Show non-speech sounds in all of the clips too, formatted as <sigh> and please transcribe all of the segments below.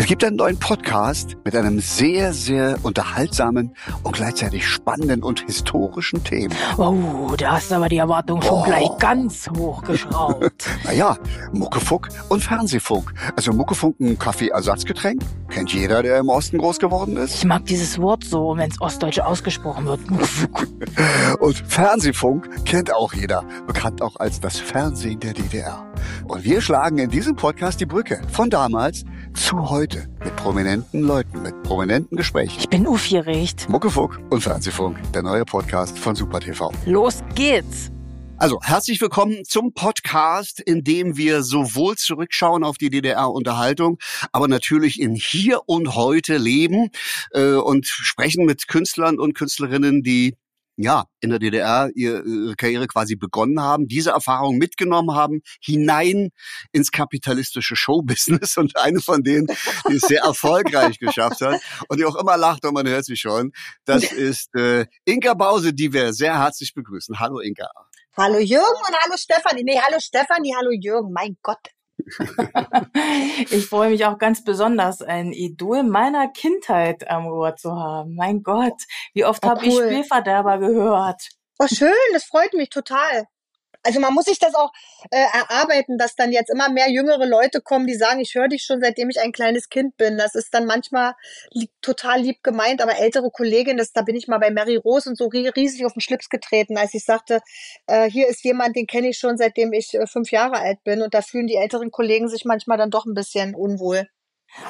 Es gibt einen neuen Podcast mit einem sehr, sehr unterhaltsamen und gleichzeitig spannenden und historischen Thema. Oh, da hast du aber die Erwartung schon Oh. gleich ganz hochgeschraubt. <laughs> Naja, Muckefuck und Fernsehfunk. Also Muckefuck ein Kaffeeersatzgetränk. Kennt jeder, der im Osten groß geworden ist. Ich mag dieses Wort so, wenn es ostdeutsch ausgesprochen wird. <laughs> Und Fernsehfunk kennt auch jeder. Bekannt auch als das Fernsehen der DDR. Und wir schlagen in diesem Podcast die Brücke von damals zu heute. Mit prominenten Leuten, mit prominenten Gesprächen. Ich bin aufgeregt. Muckefuck und Fernsehfunk, der neue Podcast von Super TV. Los geht's. Also, herzlich willkommen zum Podcast, in dem wir sowohl zurückschauen auf die DDR-Unterhaltung, aber natürlich in Hier und Heute leben äh, und sprechen mit Künstlern und Künstlerinnen, die ja, in der DDR ihre, Karriere quasi begonnen haben, diese Erfahrung mitgenommen haben, hinein ins kapitalistische Showbusiness <laughs> und eine von denen, die es sehr erfolgreich geschafft hat und die auch immer lacht und man hört sie schon, das ist äh, Inka Bause, die wir sehr herzlich begrüßen. Hallo Inka. Hallo Jürgen und hallo Stefanie. Nee, hallo Stefanie, hallo Jürgen. Mein Gott. <laughs> Ich freue mich auch ganz besonders, ein Idol meiner Kindheit am Ohr zu haben. Mein Gott, wie oft Oh, habe ich cool. Spielverderber gehört. Oh, schön, das freut mich total. Also man muss sich das auch äh, erarbeiten, dass dann jetzt immer mehr jüngere Leute kommen, die sagen, ich höre dich schon, seitdem ich ein kleines Kind bin. Das ist dann manchmal lieb, total lieb gemeint, aber ältere Kolleginnen, das, da bin ich mal bei Mary Rose und so rie- riesig auf den Schlips getreten, als ich sagte, äh, hier ist jemand, den kenne ich schon, seitdem ich äh, fünf Jahre alt bin. Und da fühlen die älteren Kollegen sich manchmal dann doch ein bisschen unwohl.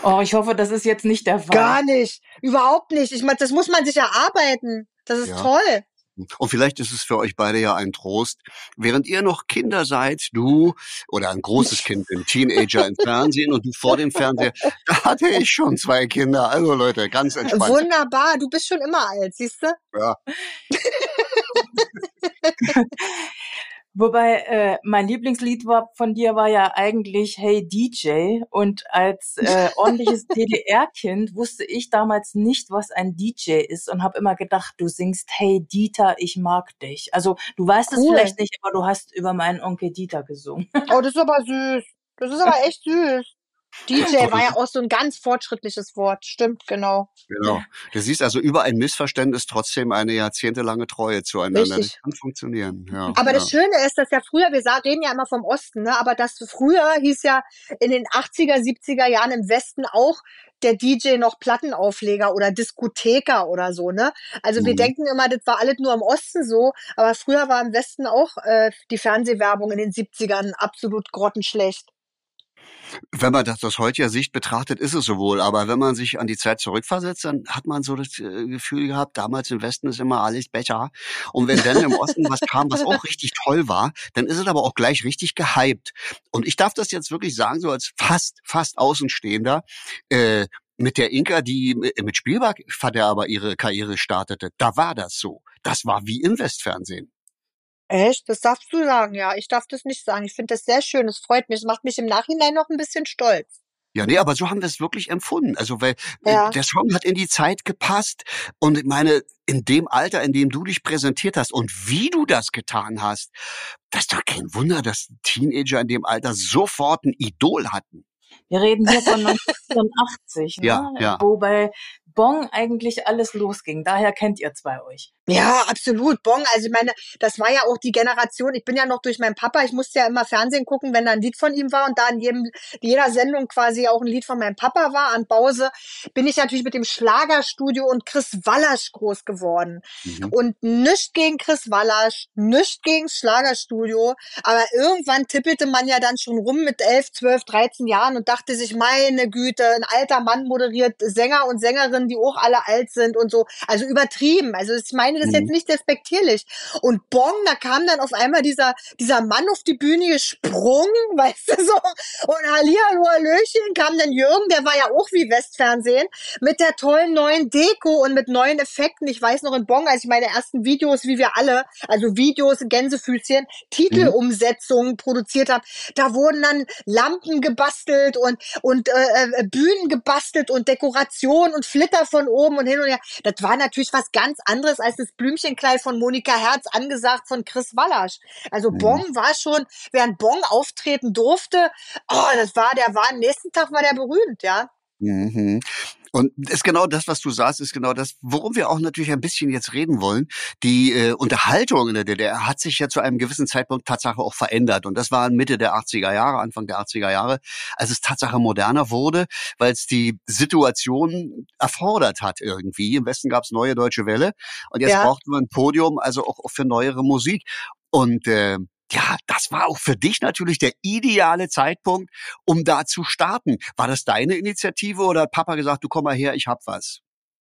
Oh, ich hoffe, das ist jetzt nicht der Fall. Gar nicht, überhaupt nicht. Ich meine, das muss man sich erarbeiten. Das ist Ja. toll. Und vielleicht ist es für euch beide ja ein Trost, während ihr noch Kinder seid, du oder ein großes Kind, ein Teenager im Fernsehen und du vor dem Fernseher, da hatte ich schon zwei Kinder. Also Leute, ganz entspannt. Wunderbar, du bist schon immer alt, siehst du? Ja. <laughs> Wobei äh, mein Lieblingslied war von dir war ja eigentlich Hey DJ und als äh, <laughs> ordentliches DDR-Kind wusste ich damals nicht, was ein DJ ist und habe immer gedacht, du singst Hey Dieter, ich mag dich. Also du weißt es Cool. vielleicht nicht, aber du hast über meinen Onkel Dieter gesungen. Oh, das ist aber süß. Das ist aber <laughs> echt süß. DJ war ja auch so ein ganz fortschrittliches Wort. Stimmt, genau. Genau. Du siehst also über ein Missverständnis trotzdem eine jahrzehntelange Treue zueinander. Richtig. Das kann funktionieren. Ja. Aber ja. das Schöne ist, dass ja früher, wir reden ja immer vom Osten, ne? aber das früher hieß ja in den 80er, 70er Jahren im Westen auch der DJ noch Plattenaufleger oder Diskotheker oder so, ne? Also wir Mhm. denken immer, das war alles nur im Osten so, aber früher war im Westen auch äh, die Fernsehwerbung in den 70ern absolut grottenschlecht. Wenn man das aus heutiger Sicht betrachtet, ist es so wohl. Aber wenn man sich an die Zeit zurückversetzt, dann hat man so das äh, Gefühl gehabt, damals im Westen ist immer alles besser. Und wenn dann im Osten was kam, was auch richtig toll war, dann ist es aber auch gleich richtig gehypt. Und ich darf das jetzt wirklich sagen, so als fast, fast Außenstehender, äh, mit der Inka, die mit Spielbergverderber ihre Karriere startete, da war das so. Das war wie im Westfernsehen. Echt? Das darfst du sagen, ja. Ich darf das nicht sagen. Ich finde das sehr schön. Es freut mich. Es macht mich im Nachhinein noch ein bisschen stolz. Ja, nee, aber so haben wir es wirklich empfunden. Also, weil äh, Ja. der Song hat in die Zeit gepasst und ich meine, in dem Alter, in dem du dich präsentiert hast und wie du das getan hast, das ist doch kein Wunder, dass Teenager in dem Alter sofort ein Idol hatten. Wir reden hier von <laughs> 1984, ne? Ja, ja. wo bei Bong eigentlich alles losging. Daher kennt ihr zwei euch. Ja, absolut. Bong. Also ich meine, das war ja auch die Generation. Ich bin ja noch durch meinen Papa. Ich musste ja immer Fernsehen gucken, wenn da ein Lied von ihm war und da in jedem, jeder Sendung quasi auch ein Lied von meinem Papa war an Pause, bin ich natürlich mit dem Schlagerstudio und Chris Wallasch groß geworden. Mhm. Und nichts gegen Chris Wallasch, nichts gegen Schlagerstudio. Aber irgendwann tippelte man ja dann schon rum mit 11, 12, 13 Jahren und dachte sich, meine Güte, ein alter Mann moderiert Sänger und Sängerinnen, die auch alle alt sind und so. Also übertrieben. Also ich meine das Mhm. jetzt nicht despektierlich. Und Bong, da kam dann auf einmal dieser, dieser Mann auf die Bühne gesprungen, <laughs> weißt du so. Und Hallihallo, Hallöchen kam dann Jürgen, der war ja auch wie Westfernsehen, mit der tollen neuen Deko und mit neuen Effekten. Ich weiß noch in Bong, als ich meine ersten Videos, wie wir alle, also Videos, Gänsefüßchen, Titelumsetzungen produziert habe, da wurden dann Lampen gebastelt und, und äh, äh, Bühnen gebastelt und Dekoration und Flitter von oben und hin und her. Das war natürlich was ganz anderes als das Blümchenkleid von Monika Herz, angesagt von Chris Wallasch. Also Mhm. Bong war schon, während Bong auftreten durfte, oh, das war, der war, am nächsten Tag war der berühmt, ja. Mhm. Und ist genau das, was du sagst, ist genau das, worum wir auch natürlich ein bisschen jetzt reden wollen. Die äh, Unterhaltung in der DDR hat sich ja zu einem gewissen Zeitpunkt Tatsache auch verändert. Und das war Mitte der 80er Jahre, Anfang der 80er Jahre, als es Tatsache moderner wurde, weil es die Situation erfordert hat irgendwie. Im Westen gab es neue deutsche Welle und jetzt Ja. brauchten wir ein Podium, also auch, auch für neuere Musik. Und äh, ja, das war auch für dich natürlich der ideale Zeitpunkt, um da zu starten. War das deine Initiative oder hat Papa gesagt, du komm mal her, ich hab was?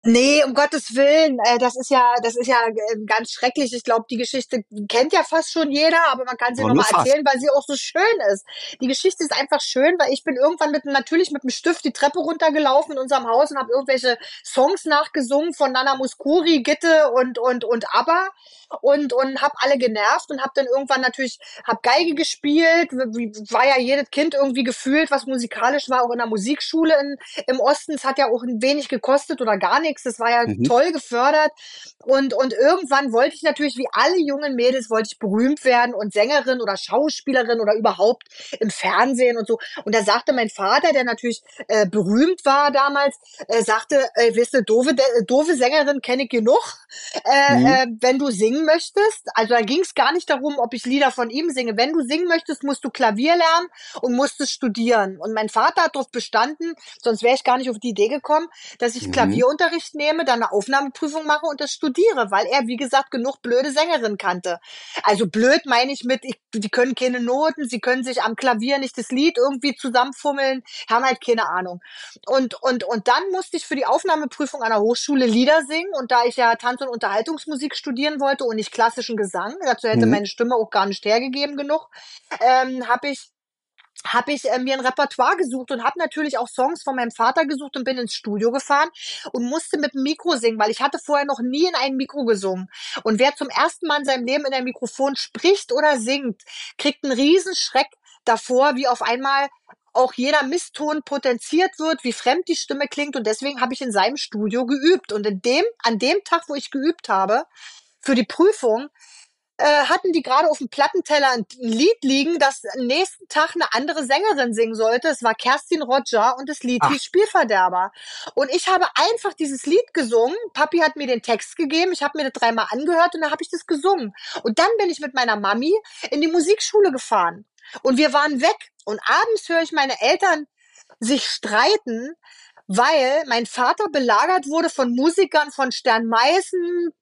Nee, um Gottes Willen, äh, das ist ja, das ist ja äh, ganz schrecklich. Ich glaube, die Geschichte kennt ja fast schon jeder, aber man kann sie nochmal erzählen, weil sie auch so schön ist. Die Geschichte ist einfach schön, weil ich bin irgendwann mit natürlich mit dem Stift die Treppe runtergelaufen in unserem Haus und habe irgendwelche Songs nachgesungen von Nana Muscuri, Gitte und und und ABBA und und habe alle genervt und habe dann irgendwann natürlich hab Geige gespielt, wie- war ja jedes Kind irgendwie gefühlt, was musikalisch war, auch in der Musikschule in, im Osten. Es hat ja auch ein wenig gekostet oder gar nichts. Das war ja Mhm. toll gefördert. Und, und irgendwann wollte ich natürlich, wie alle jungen Mädels, wollte ich berühmt werden und Sängerin oder Schauspielerin oder überhaupt im Fernsehen und so. Und da sagte mein Vater, der natürlich äh, berühmt war damals, äh, sagte, äh, wisst du, doofe, doofe Sängerin kenne ich genug. Äh, Mhm. äh, wenn du singen möchtest, also da ging es gar nicht darum, ob ich Lieder von ihm singe. Wenn du singen möchtest, musst du Klavier lernen und musst es studieren. Und mein Vater hat darauf bestanden, sonst wäre ich gar nicht auf die Idee gekommen, dass ich Mhm. Klavierunterricht nehme, dann eine Aufnahmeprüfung mache und das studiere, weil er, wie gesagt, genug blöde Sängerinnen kannte. Also blöd meine ich mit, ich, die können keine Noten, sie können sich am Klavier nicht das Lied irgendwie zusammenfummeln, haben halt keine Ahnung. Und, und, und dann musste ich für die Aufnahmeprüfung an der Hochschule Lieder singen. Und da ich ja Tanz- und Unterhaltungsmusik studieren wollte und nicht klassischen Gesang, dazu hätte Mhm. meine Stimme auch gar nicht hergegeben genug, ähm, habe ich habe ich äh, mir ein Repertoire gesucht und habe natürlich auch Songs von meinem Vater gesucht und bin ins Studio gefahren und musste mit dem Mikro singen, weil ich hatte vorher noch nie in ein Mikro gesungen. Und wer zum ersten Mal in seinem Leben in ein Mikrofon spricht oder singt, kriegt einen riesen Schreck davor, wie auf einmal auch jeder Misston potenziert wird, wie fremd die Stimme klingt. Und deswegen habe ich in seinem Studio geübt. Und in dem, an dem Tag, wo ich geübt habe, für die Prüfung, äh, hatten die gerade auf dem Plattenteller ein, Lied liegen, das am nächsten Tag eine andere Sängerin singen sollte. Es war Kerstin Roger und das Lied Ach. hieß Spielverderber. Und ich habe einfach dieses Lied gesungen. Papi hat mir den Text gegeben. Ich habe mir das dreimal angehört und dann habe ich das gesungen. Und dann bin ich mit meiner Mami in die Musikschule gefahren. Und wir waren weg. Und abends höre ich meine Eltern sich streiten, weil mein Vater belagert wurde von Musikern von Stern Meißen,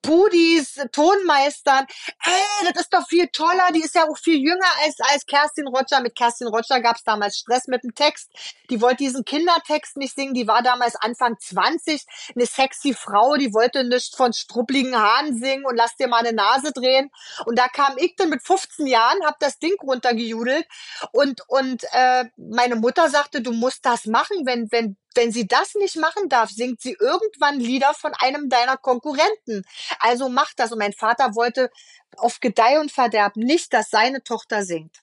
Pudis, Tonmeistern. Ey, das ist doch viel toller, die ist ja auch viel jünger als, als Kerstin Roger. Mit Kerstin Roger gab es damals Stress mit dem Text. Die wollte diesen Kindertext nicht singen, die war damals Anfang 20, eine sexy Frau, die wollte nicht von struppligen Haaren singen und lass dir mal eine Nase drehen. Und da kam ich dann mit 15 Jahren, hab das Ding runtergejudelt und, und äh, meine Mutter sagte, du musst das machen, wenn, wenn, wenn sie das nicht machen darf, singt sie irgendwann Lieder von einem deiner Konkurrenten. Also mach das. Und mein Vater wollte auf Gedeih und Verderb nicht, dass seine Tochter singt.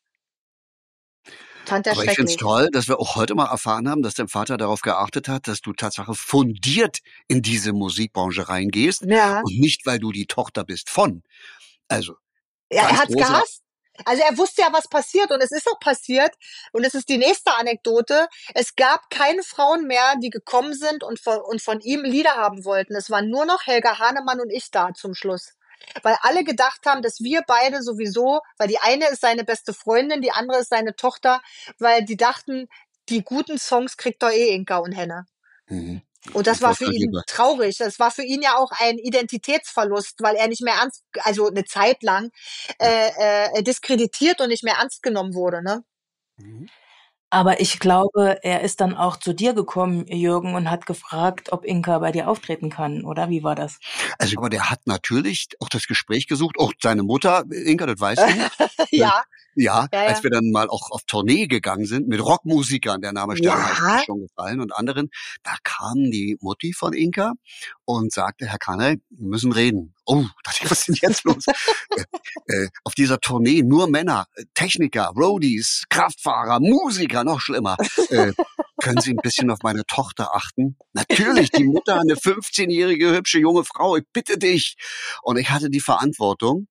Fand er Aber ich finde es toll, dass wir auch heute mal erfahren haben, dass dein Vater darauf geachtet hat, dass du Tatsache fundiert in diese Musikbranche reingehst Ja. und nicht, weil du die Tochter bist von. Also, Ja, er hat's großer- gehasst. Also er wusste ja, was passiert und es ist auch passiert. Und es ist die nächste Anekdote. Es gab keine Frauen mehr, die gekommen sind und von, und von ihm Lieder haben wollten. Es waren nur noch Helga Hahnemann und ich da zum Schluss. Weil alle gedacht haben, dass wir beide sowieso, weil die eine ist seine beste Freundin, die andere ist seine Tochter, weil die dachten, die guten Songs kriegt doch eh Inka und Henne. mhm. Und das war für ihn traurig. Das war für ihn ja auch ein Identitätsverlust, weil er nicht mehr ernst, also eine Zeit lang äh, äh, diskreditiert und nicht mehr ernst genommen wurde. Ne? Mhm. Aber ich glaube, er ist dann auch zu dir gekommen, Jürgen, und hat gefragt, ob Inka bei dir auftreten kann, oder? Wie war das? Also, aber der hat natürlich auch das Gespräch gesucht, auch seine Mutter, Inka, das weißt du. <laughs> ja, Ja, Ja, als wir dann mal auch auf Tournee gegangen sind mit Rockmusikern, der Name Stern Ja. ist schon gefallen und anderen, da kam die Mutti von Inka und sagte, Herr Kanel, wir müssen reden. Oh, dachte <laughs> ich, was ist denn jetzt los? äh, äh, auf dieser Tournee nur Männer, äh, Techniker, Roadies, Kraftfahrer, Musiker, noch schlimmer. Äh, können Sie ein bisschen auf meine Tochter achten? Natürlich, die Mutter, eine 15-jährige hübsche junge Frau, ich bitte dich. Und ich hatte die Verantwortung.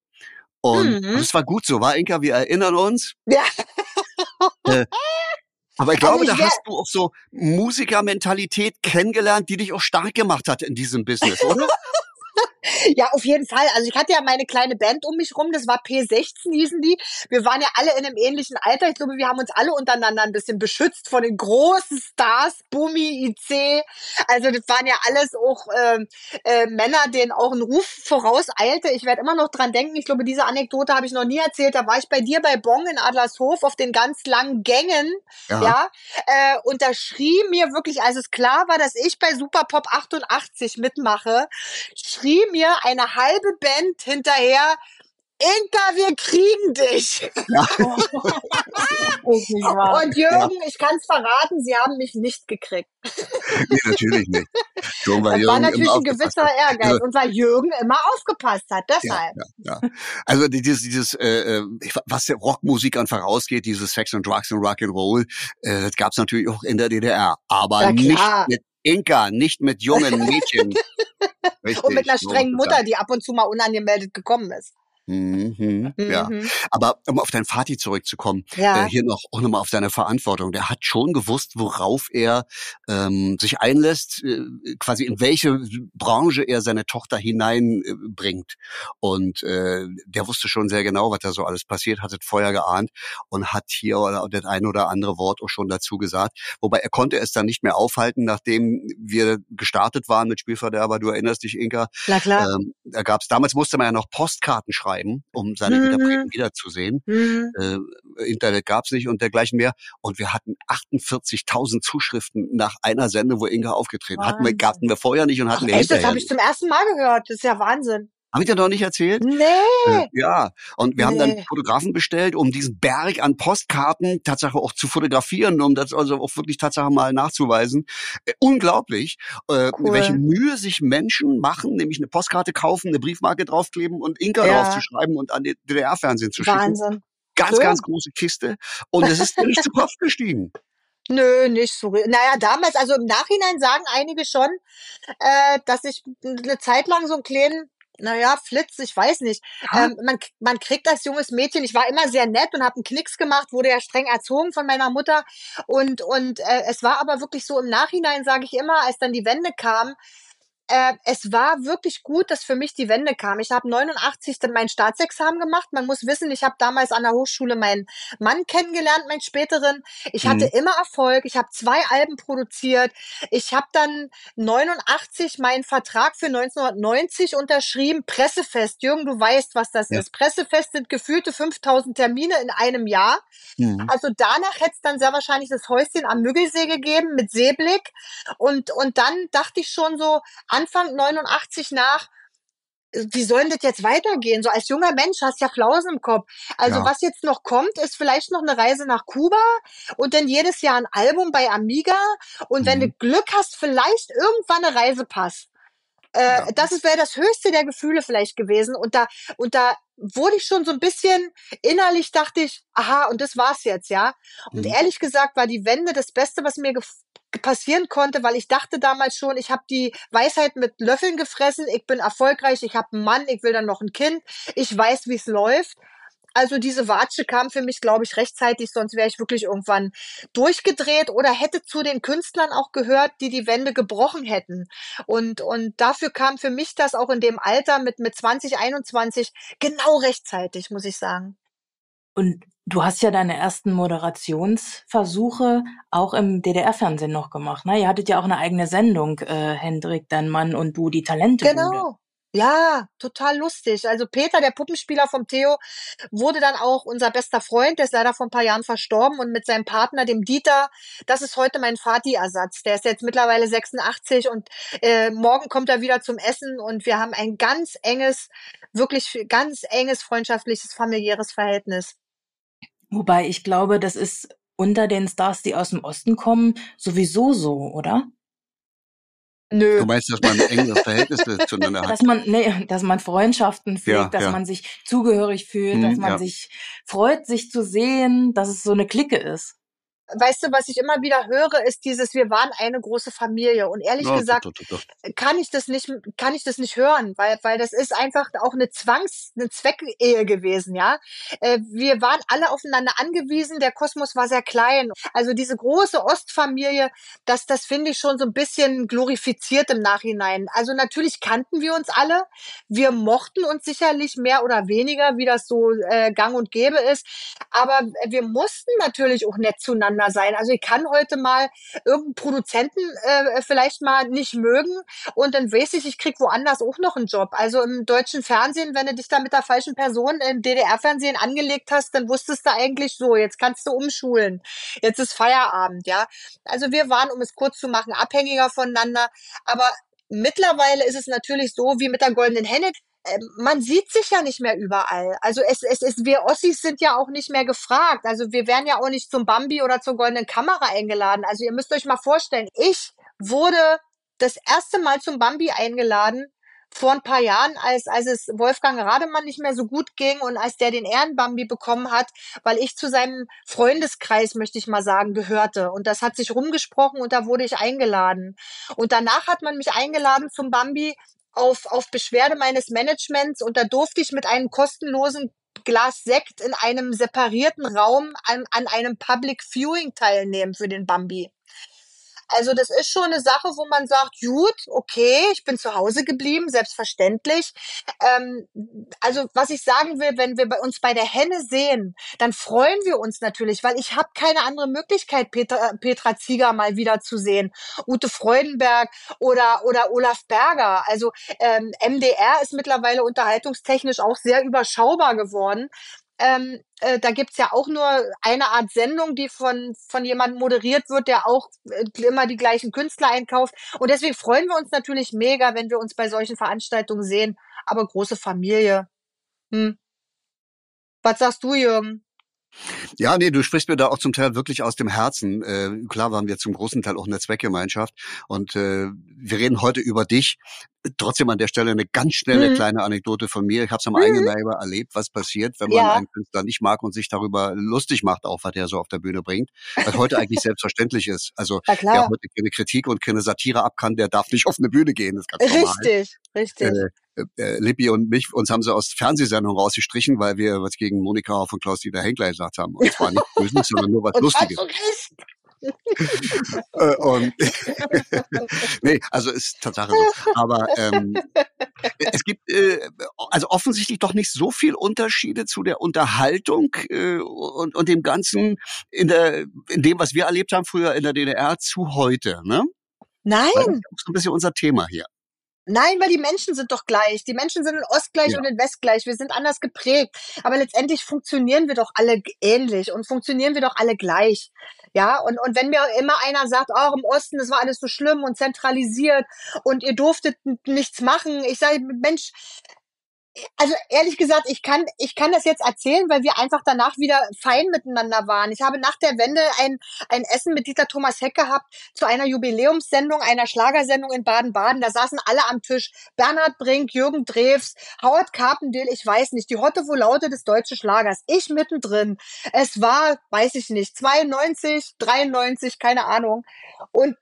Und Mhm. es war gut so, war Inka, wir erinnern uns. ja. Aber ich glaube, Also ich da hast du auch so Musikermentalität kennengelernt, die dich auch stark gemacht hat in diesem Business, oder? Ja, auf jeden Fall. Also ich hatte ja meine kleine Band um mich rum, das war P16 hießen die. Wir waren ja alle in einem ähnlichen Alter. Ich glaube, wir haben uns alle untereinander ein bisschen beschützt von den großen Stars, Bumi, IC. Also das waren ja alles auch ähm, äh, Männer, denen auch ein Ruf vorauseilte. Ich werde immer noch dran denken. Ich glaube, diese Anekdote habe ich noch nie erzählt. Da war ich bei dir bei Bong in Adlershof auf den ganz langen Gängen. Ja. Äh, und da schrie mir wirklich, als es klar war, dass ich bei Superpop 88 mitmache, schrie mir eine halbe Band hinterher, Inka, wir kriegen dich. <laughs> Wahr. Und Jürgen, ich kann es verraten, sie haben mich nicht gekriegt. Nee, natürlich nicht. Jürgen, weil Das war Jürgen natürlich immer ein gewisser. Ehrgeiz. Also, Und weil Jürgen immer aufgepasst hat, ja, deshalb. ja, ja. Also dieses, dieses äh, äh, was der Rockmusikern vorausgeht, dieses Sex und Drugs und Rock'n'Roll, äh, das gab's natürlich auch in der DDR. Aber Ja, nicht mit Inka, nicht mit jungen Mädchen. Richtig, <laughs> Und mit einer strengen Mutter, die ab und zu mal unangemeldet gekommen ist. Mhm, ja. Mhm. Aber um auf deinen Vati zurückzukommen, Ja. äh, hier noch auch nochmal auf seine Verantwortung. Der hat schon gewusst, worauf er ähm, sich einlässt, äh, quasi in welche Branche er seine Tochter hineinbringt. Äh, und äh, der wusste schon sehr genau, was da so alles passiert, hat es vorher geahnt und hat hier oder das ein oder andere Wort auch schon dazu gesagt. Wobei er konnte es dann nicht mehr aufhalten, nachdem wir gestartet waren mit Spielverderber. Du erinnerst dich, Inka, Na klar. ähm, da gab's damals musste man ja noch Postkarten schreiben, um seine Mhm. Interpreten wiederzusehen. Mhm. Äh, Internet gab's nicht und dergleichen mehr. Und wir hatten 48.000 Zuschriften nach einer Sendung, wo Inga aufgetreten hatten wir, Wahnsinn. hatten wir vorher nicht und Ach, hatten wir echt, das habe ich zum ersten Mal gehört. Das ist ja Wahnsinn. Hab ich dir noch nicht erzählt? Nee. Äh, ja, und wir haben dann Nee. Fotografen bestellt, um diesen Berg an Postkarten Tatsache auch zu fotografieren, um das also auch wirklich Tatsache mal nachzuweisen. Äh, unglaublich, äh, Cool. welche Mühe sich Menschen machen, nämlich eine Postkarte kaufen, eine Briefmarke draufkleben und Inka Ja. draufzuschreiben und an den DDR-Fernsehen zu schicken. Wahnsinn. Ganz, Schön. ganz große Kiste. Und es ist nicht <laughs> zu Kopf gestiegen. Nö, nicht so. Naja, damals, also im Nachhinein sagen einige schon, äh, dass ich eine Zeit lang so einen kleinen, naja, Flitz, ich weiß nicht. Ja. Ähm, man, man kriegt als junges Mädchen, ich war immer sehr nett und habe einen Knicks gemacht, wurde ja streng erzogen von meiner Mutter. Und, und äh, es war aber wirklich so im Nachhinein, sage ich immer, als dann die Wende kam, äh, es war wirklich gut, dass für mich die Wende kam. Ich habe 89 dann mein Staatsexamen gemacht. Man muss wissen, ich habe damals an der Hochschule meinen Mann kennengelernt, meinen späteren. Ich hatte Mhm. immer Erfolg. Ich habe zwei Alben produziert. Ich habe dann 89 meinen Vertrag für 1990 unterschrieben. Pressefest. Jürgen, du weißt, was das Ja. ist. Pressefest sind gefühlte 5000 Termine in einem Jahr. Mhm. Also danach hätte es dann sehr wahrscheinlich das Häuschen am Müggelsee gegeben mit Seeblick. Und, und dann dachte ich schon so Anfang 89 nach, wie soll denn das jetzt weitergehen? So als junger Mensch hast du ja Flausen im Kopf. Also Ja. was jetzt noch kommt, ist vielleicht noch eine Reise nach Kuba und dann jedes Jahr ein Album bei Amiga und wenn Mhm. du Glück hast, vielleicht irgendwann eine Reisepass. Äh, Ja. Das wäre das höchste der Gefühle vielleicht gewesen. Und da, und da wurde ich schon so ein bisschen innerlich dachte ich, aha, und das war's jetzt, ja. Und Mhm. ehrlich gesagt war die Wende das Beste, was mir passieren konnte, weil ich dachte damals schon, ich habe die Weisheit mit Löffeln gefressen, ich bin erfolgreich, ich habe einen Mann, ich will dann noch ein Kind, ich weiß, wie es läuft. Also diese Watsche kam für mich, glaube ich, rechtzeitig, sonst wäre ich wirklich irgendwann durchgedreht oder hätte zu den Künstlern auch gehört, die die Wende gebrochen hätten. Und, und dafür kam für mich das auch in dem Alter mit, mit 20, 21 genau rechtzeitig, muss ich sagen. Und du hast ja deine ersten Moderationsversuche auch im DDR-Fernsehen noch gemacht. Ne? Ihr hattet ja auch eine eigene Sendung, äh, Hendrik, dein Mann und du, die Talente. Genau. Ja, total lustig. Also Peter, der Puppenspieler vom Theo, wurde dann auch unser bester Freund. Der ist leider vor ein paar Jahren verstorben und mit seinem Partner, dem Dieter, das ist heute mein Vati-Ersatz. Der ist jetzt mittlerweile 86 und äh, morgen kommt er wieder zum Essen und wir haben ein ganz enges, wirklich ganz enges freundschaftliches, familiäres Verhältnis. Wobei ich glaube, das ist unter den Stars, die aus dem Osten kommen, sowieso so, oder? Nö. Du meinst, dass man ein enges Verhältnis zueinander <laughs> hat? Dass man, nee, dass man Freundschaften pflegt, Ja, dass ja. man sich zugehörig fühlt, Mhm, dass man ja. sich freut, sich zu sehen, dass es so eine Clique ist. Weißt du, was ich immer wieder höre, ist dieses, wir waren eine große Familie. Und ehrlich Ja, gesagt, doch, doch, doch, kann ich das nicht, kann ich das nicht hören, weil, weil das ist einfach auch eine Zwangs-, eine Zweckehe gewesen, ja. Äh, Wir waren alle aufeinander angewiesen, der Kosmos war sehr klein. Also diese große Ostfamilie, das, das finde ich schon so ein bisschen glorifiziert im Nachhinein. Also natürlich kannten wir uns alle. Wir mochten uns sicherlich mehr oder weniger, wie das so äh, gang und gäbe ist. Aber wir mussten natürlich auch nett zueinander sein. Also ich kann heute mal irgendeinen Produzenten äh, vielleicht mal nicht mögen und dann weiß ich, ich krieg woanders auch noch einen Job. Also im deutschen Fernsehen, wenn du dich da mit der falschen Person im DDR-Fernsehen angelegt hast, dann wusstest du eigentlich so, jetzt kannst du umschulen. Jetzt ist Feierabend, ja. Also wir waren, um es kurz zu machen, abhängiger voneinander. Aber mittlerweile ist es natürlich so, wie mit der goldenen Henne. Äh, Man sieht sich ja nicht mehr überall. Also es, es ist, wir Ossis sind ja auch nicht mehr gefragt. Also wir werden ja auch nicht zum Bambi oder zur goldenen Kamera eingeladen. Also ihr müsst euch mal vorstellen, ich wurde das erste Mal zum Bambi eingeladen vor ein paar Jahren, als, als es Wolfgang Rademann nicht mehr so gut ging und als der den Ehrenbambi bekommen hat, weil ich zu seinem Freundeskreis, möchte ich mal sagen, gehörte. Und das hat sich rumgesprochen und da wurde ich eingeladen. Und danach hat man mich eingeladen zum Bambi auf, auf Beschwerde meines Managements und da durfte ich mit einem kostenlosen Glas Sekt in einem separierten Raum an, an einem Public Viewing teilnehmen für den Bambi. Also das ist schon eine Sache, wo man sagt, gut, okay, ich bin zu Hause geblieben, selbstverständlich. Ähm, also was ich sagen will, wenn wir bei uns bei der Henne sehen, dann freuen wir uns natürlich, weil ich habe keine andere Möglichkeit, Petra, Petra Zieger mal wieder zu sehen, Ute Freudenberg oder oder Olaf Berger. Also ähm, MDR ist mittlerweile unterhaltungstechnisch auch sehr überschaubar geworden. Ähm, äh, da gibt's ja auch nur eine Art Sendung, die von, von jemandem moderiert wird, der auch äh, immer die gleichen Künstler einkauft. Und deswegen freuen wir uns natürlich mega, wenn wir uns bei solchen Veranstaltungen sehen. Aber große Familie. Hm. Was sagst du, Jürgen? Ja, nee, du sprichst mir da auch zum Teil wirklich aus dem Herzen. Äh, klar waren wir zum großen Teil auch eine Zweckgemeinschaft und äh, wir reden heute über dich. Trotzdem an der Stelle eine ganz schnelle Mhm. kleine Anekdote von mir. Ich habe es am Mhm. eigenen Leibe erlebt, was passiert, wenn man Ja. einen Künstler nicht mag und sich darüber lustig macht, auch was er so auf der Bühne bringt, was heute <laughs> eigentlich selbstverständlich ist. Also wer heute keine Kritik und keine Satire ab kann, der darf nicht auf eine Bühne gehen. Das ist ganz normal. Richtig, richtig. Äh, äh, Lippi und mich, uns haben sie aus Fernsehsendungen rausgestrichen, weil wir was gegen Monika Hoff und Klaus-Dieter Henkler gesagt haben. Und zwar nicht böse, <laughs> sondern nur was Und Lustiges. Äh, und <laughs> nee, also ist Tatsache so. Aber ähm, <laughs> es gibt äh, also offensichtlich doch nicht so viel Unterschiede zu der Unterhaltung äh, und, und dem Ganzen in der in dem, was wir erlebt haben früher in der DDR zu heute. Ne? Nein, Weil das ist so ein bisschen unser Thema hier. Nein, weil die Menschen sind doch gleich. Die Menschen sind in Ost gleich Ja. und in West gleich. Wir sind anders geprägt. Aber letztendlich funktionieren wir doch alle ähnlich und funktionieren wir doch alle gleich. Ja, und, und wenn mir immer einer sagt, oh, im Osten, das war alles so schlimm und zentralisiert und ihr durftet nichts machen. Ich sage, Mensch, also ehrlich gesagt, ich kann, ich kann das jetzt erzählen, weil wir einfach danach wieder fein miteinander waren. Ich habe nach der Wende ein, ein Essen mit Dieter Thomas Heck gehabt zu einer Jubiläumssendung, einer Schlagersendung in Baden-Baden. Da saßen alle am Tisch. Bernhard Brink, Jürgen Drews, Howard Carpendale, ich weiß nicht, die Hotte Laute des deutschen Schlagers. Ich mittendrin. Es war, weiß ich nicht, 92, 93, keine Ahnung. Und,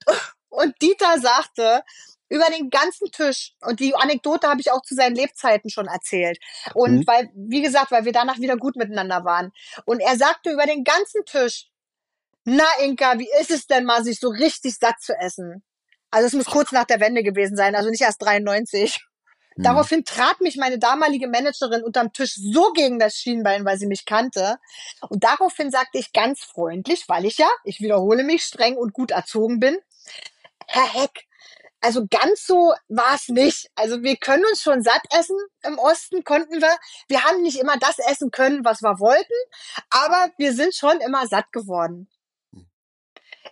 und Dieter sagte, über den ganzen Tisch. Und die Anekdote habe ich auch zu seinen Lebzeiten schon erzählt. Und Mhm. weil, wie gesagt, weil wir danach wieder gut miteinander waren. Und er sagte über den ganzen Tisch, na Inka, wie ist es denn mal, sich so richtig satt zu essen? Also es muss kurz nach der Wende gewesen sein, also nicht erst 93. Hm. Daraufhin trat mich meine damalige Managerin unterm Tisch so gegen das Schienbein, weil sie mich kannte. Und daraufhin sagte ich ganz freundlich, weil ich ja, ich wiederhole mich, streng und gut erzogen bin, Herr Heck, also ganz so war es nicht. Also wir können uns schon satt essen im Osten, konnten wir. Wir haben nicht immer das essen können, was wir wollten, aber wir sind schon immer satt geworden.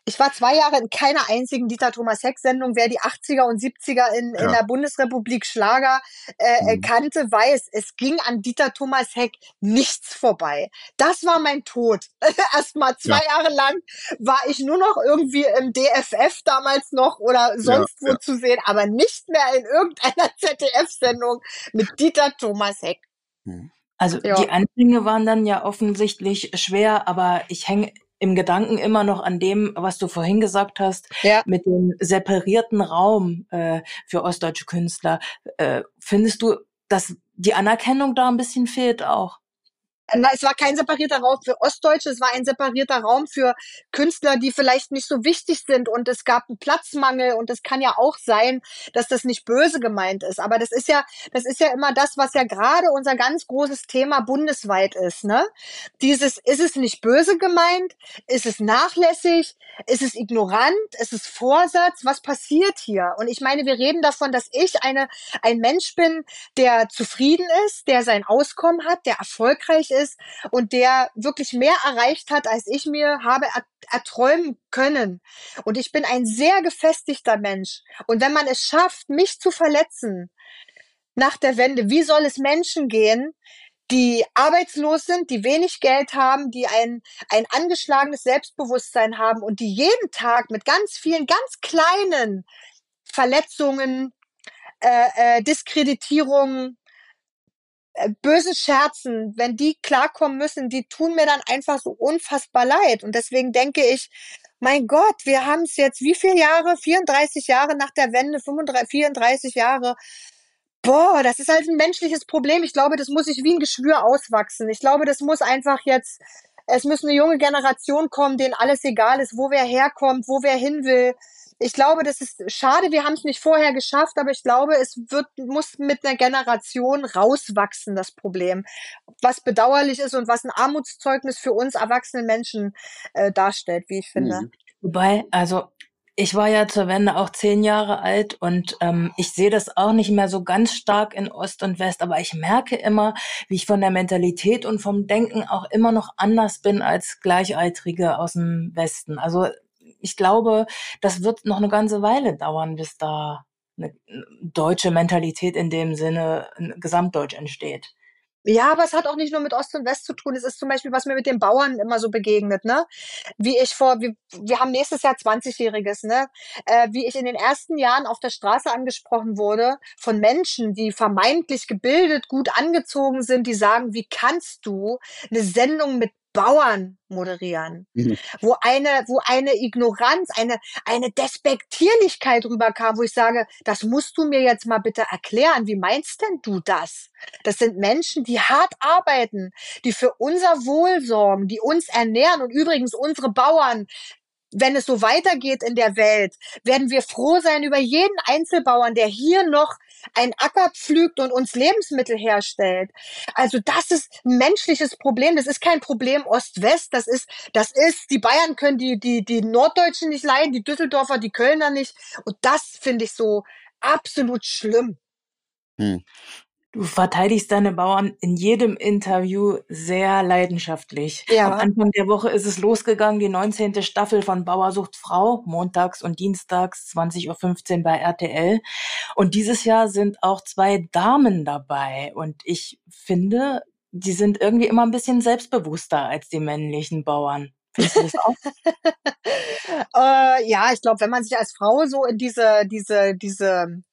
Ich war zwei Jahre in keiner einzigen Dieter Thomas Heck Sendung. Wer die 80er und 70er in, in Ja. der Bundesrepublik Schlager äh, äh, Mhm. kannte, weiß, es ging an Dieter Thomas Heck nichts vorbei. Das war mein Tod. <laughs> Erstmal zwei Jahre lang war ich nur noch irgendwie im DFF damals noch oder sonst wo ja. zu sehen, aber nicht mehr in irgendeiner <laughs> ZDF-Sendung mit Dieter Thomas Heck. Hm. Also Ja. die Anfänge waren dann ja offensichtlich schwer, aber ich hänge im Gedanken immer noch an dem, was du vorhin gesagt hast, Ja. mit dem separierten Raum äh, für ostdeutsche Künstler. Äh, findest du, dass die Anerkennung da ein bisschen fehlt auch? Na, es war kein separierter Raum für Ostdeutsche, es war ein separierter Raum für Künstler, die vielleicht nicht so wichtig sind und es gab einen Platzmangel und es kann ja auch sein, dass das nicht böse gemeint ist. Aber das ist ja, das ist ja immer das, was ja gerade unser ganz großes Thema bundesweit ist, ne? Dieses, ist es nicht böse gemeint? Ist es nachlässig? Ist es ignorant? Ist es Vorsatz? Was passiert hier? Und ich meine, wir reden davon, dass ich eine, ein Mensch bin, der zufrieden ist, der sein Auskommen hat, der erfolgreich ist und der wirklich mehr erreicht hat, als ich mir habe er erträumen können. Und ich bin ein sehr gefestigter Mensch. Und wenn man es schafft, mich zu verletzen nach der Wende, wie soll es Menschen gehen, die arbeitslos sind, die wenig Geld haben, die ein, ein angeschlagenes Selbstbewusstsein haben und die jeden Tag mit ganz vielen, ganz kleinen Verletzungen, äh, äh, Diskreditierungen, bösen Scherzen, wenn die klarkommen müssen, die tun mir dann einfach so unfassbar leid. Und deswegen denke ich, mein Gott, wir haben es jetzt wie viele Jahre? 34 Jahre nach der Wende, 35, 34 Jahre. Boah, das ist halt ein menschliches Problem. Ich glaube, das muss sich wie ein Geschwür auswachsen. Ich glaube, das muss einfach jetzt, es muss eine junge Generation kommen, denen alles egal ist, wo wer herkommt, wo wer hin will. Ich glaube, das ist schade, wir haben es nicht vorher geschafft, aber ich glaube, es wird, muss mit einer Generation rauswachsen, das Problem. Was bedauerlich ist und was ein Armutszeugnis für uns erwachsene Menschen äh, darstellt, wie ich finde. Mhm. Wobei, also ich war ja zur Wende auch zehn Jahre alt und ähm, ich sehe das auch nicht mehr so ganz stark in Ost und West, aber ich merke immer, wie ich von der Mentalität und vom Denken auch immer noch anders bin als Gleichaltrige aus dem Westen. Also ich glaube, das wird noch eine ganze Weile dauern, bis da eine deutsche Mentalität in dem Sinne gesamtdeutsch entsteht. Ja, aber es hat auch nicht nur mit Ost und West zu tun. Es ist zum Beispiel, was mir mit den Bauern immer so begegnet, ne? Wie ich vor, wir, wir haben nächstes Jahr 20-Jähriges, ne? Äh, wie ich in den ersten Jahren auf der Straße angesprochen wurde von Menschen, die vermeintlich gebildet, gut angezogen sind, die sagen, wie kannst du eine Sendung mit Bauern moderieren, Mhm. wo eine, wo eine Ignoranz, eine, eine Despektierlichkeit rüberkam, wo ich sage, das musst du mir jetzt mal bitte erklären. Wie meinst denn du das? Das sind Menschen, die hart arbeiten, die für unser Wohl sorgen, die uns ernähren und übrigens unsere Bauern, wenn es so weitergeht in der Welt, werden wir froh sein über jeden Einzelbauern, der hier noch einen Acker pflügt und uns Lebensmittel herstellt. Also das ist ein menschliches Problem. Das ist kein Problem Ost-West. Das ist, das ist, die Bayern können die, die, die Norddeutschen nicht leiden, die Düsseldorfer, die Kölner nicht. Und das finde ich so absolut schlimm. Hm. Du verteidigst deine Bauern in jedem Interview sehr leidenschaftlich. Ja. Am Anfang der Woche ist es losgegangen, die 19. Staffel von Bauersucht Frau, montags und dienstags 20.15 Uhr bei RTL. Und dieses Jahr sind auch zwei Damen dabei. Und ich finde, die sind irgendwie immer ein bisschen selbstbewusster als die männlichen Bauern. Findest du das auch? <laughs> äh, ja, ich glaube, wenn man sich als Frau so in diese, diese, diese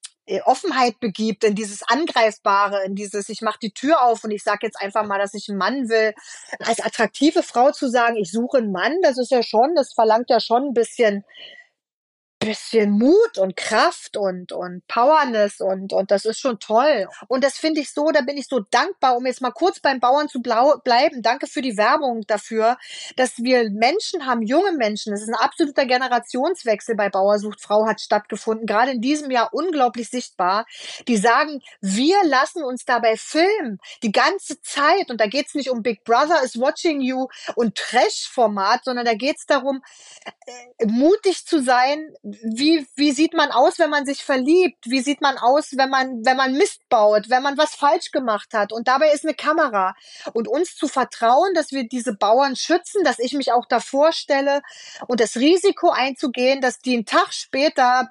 Offenheit begibt, in dieses Angreifbare, in dieses, ich mache die Tür auf und ich sage jetzt einfach mal, dass ich einen Mann will. Als attraktive Frau zu sagen, ich suche einen Mann, das ist ja schon, das verlangt ja schon ein bisschen bisschen Mut und Kraft und, und Powerness und, und das ist schon toll. Und das finde ich so, da bin ich so dankbar, um jetzt mal kurz beim Bauern zu bleiben. Danke für die Werbung dafür, dass wir Menschen haben, junge Menschen. Es ist ein absoluter Generationswechsel bei Bauersucht Frau hat stattgefunden, gerade in diesem Jahr unglaublich sichtbar. Die sagen, wir lassen uns dabei filmen, die ganze Zeit. Und da geht es nicht um Big Brother is watching you und Trash-Format, sondern da geht es darum, äh, mutig zu sein, wie, wie sieht man aus, wenn man sich verliebt? Wie sieht man aus, wenn man, wenn man Mist baut, wenn man was falsch gemacht hat? Und dabei ist eine Kamera. Und uns zu vertrauen, dass wir diese Bauern schützen, dass ich mich auch davor stelle und das Risiko einzugehen, dass die einen Tag später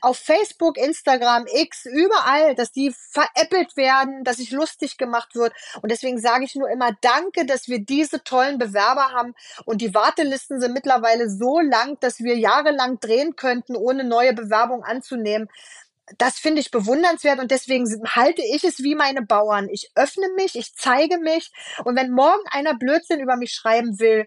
auf Facebook, Instagram, X, überall, dass die veräppelt werden, dass sich lustig gemacht wird. Und deswegen sage ich nur immer Danke, dass wir diese tollen Bewerber haben. Und die Wartelisten sind mittlerweile so lang, dass wir jahrelang drehen könnten, ohne neue Bewerbung anzunehmen. Das finde ich bewundernswert und deswegen halte ich es wie meine Bauern. Ich öffne mich, ich zeige mich und wenn morgen einer Blödsinn über mich schreiben will,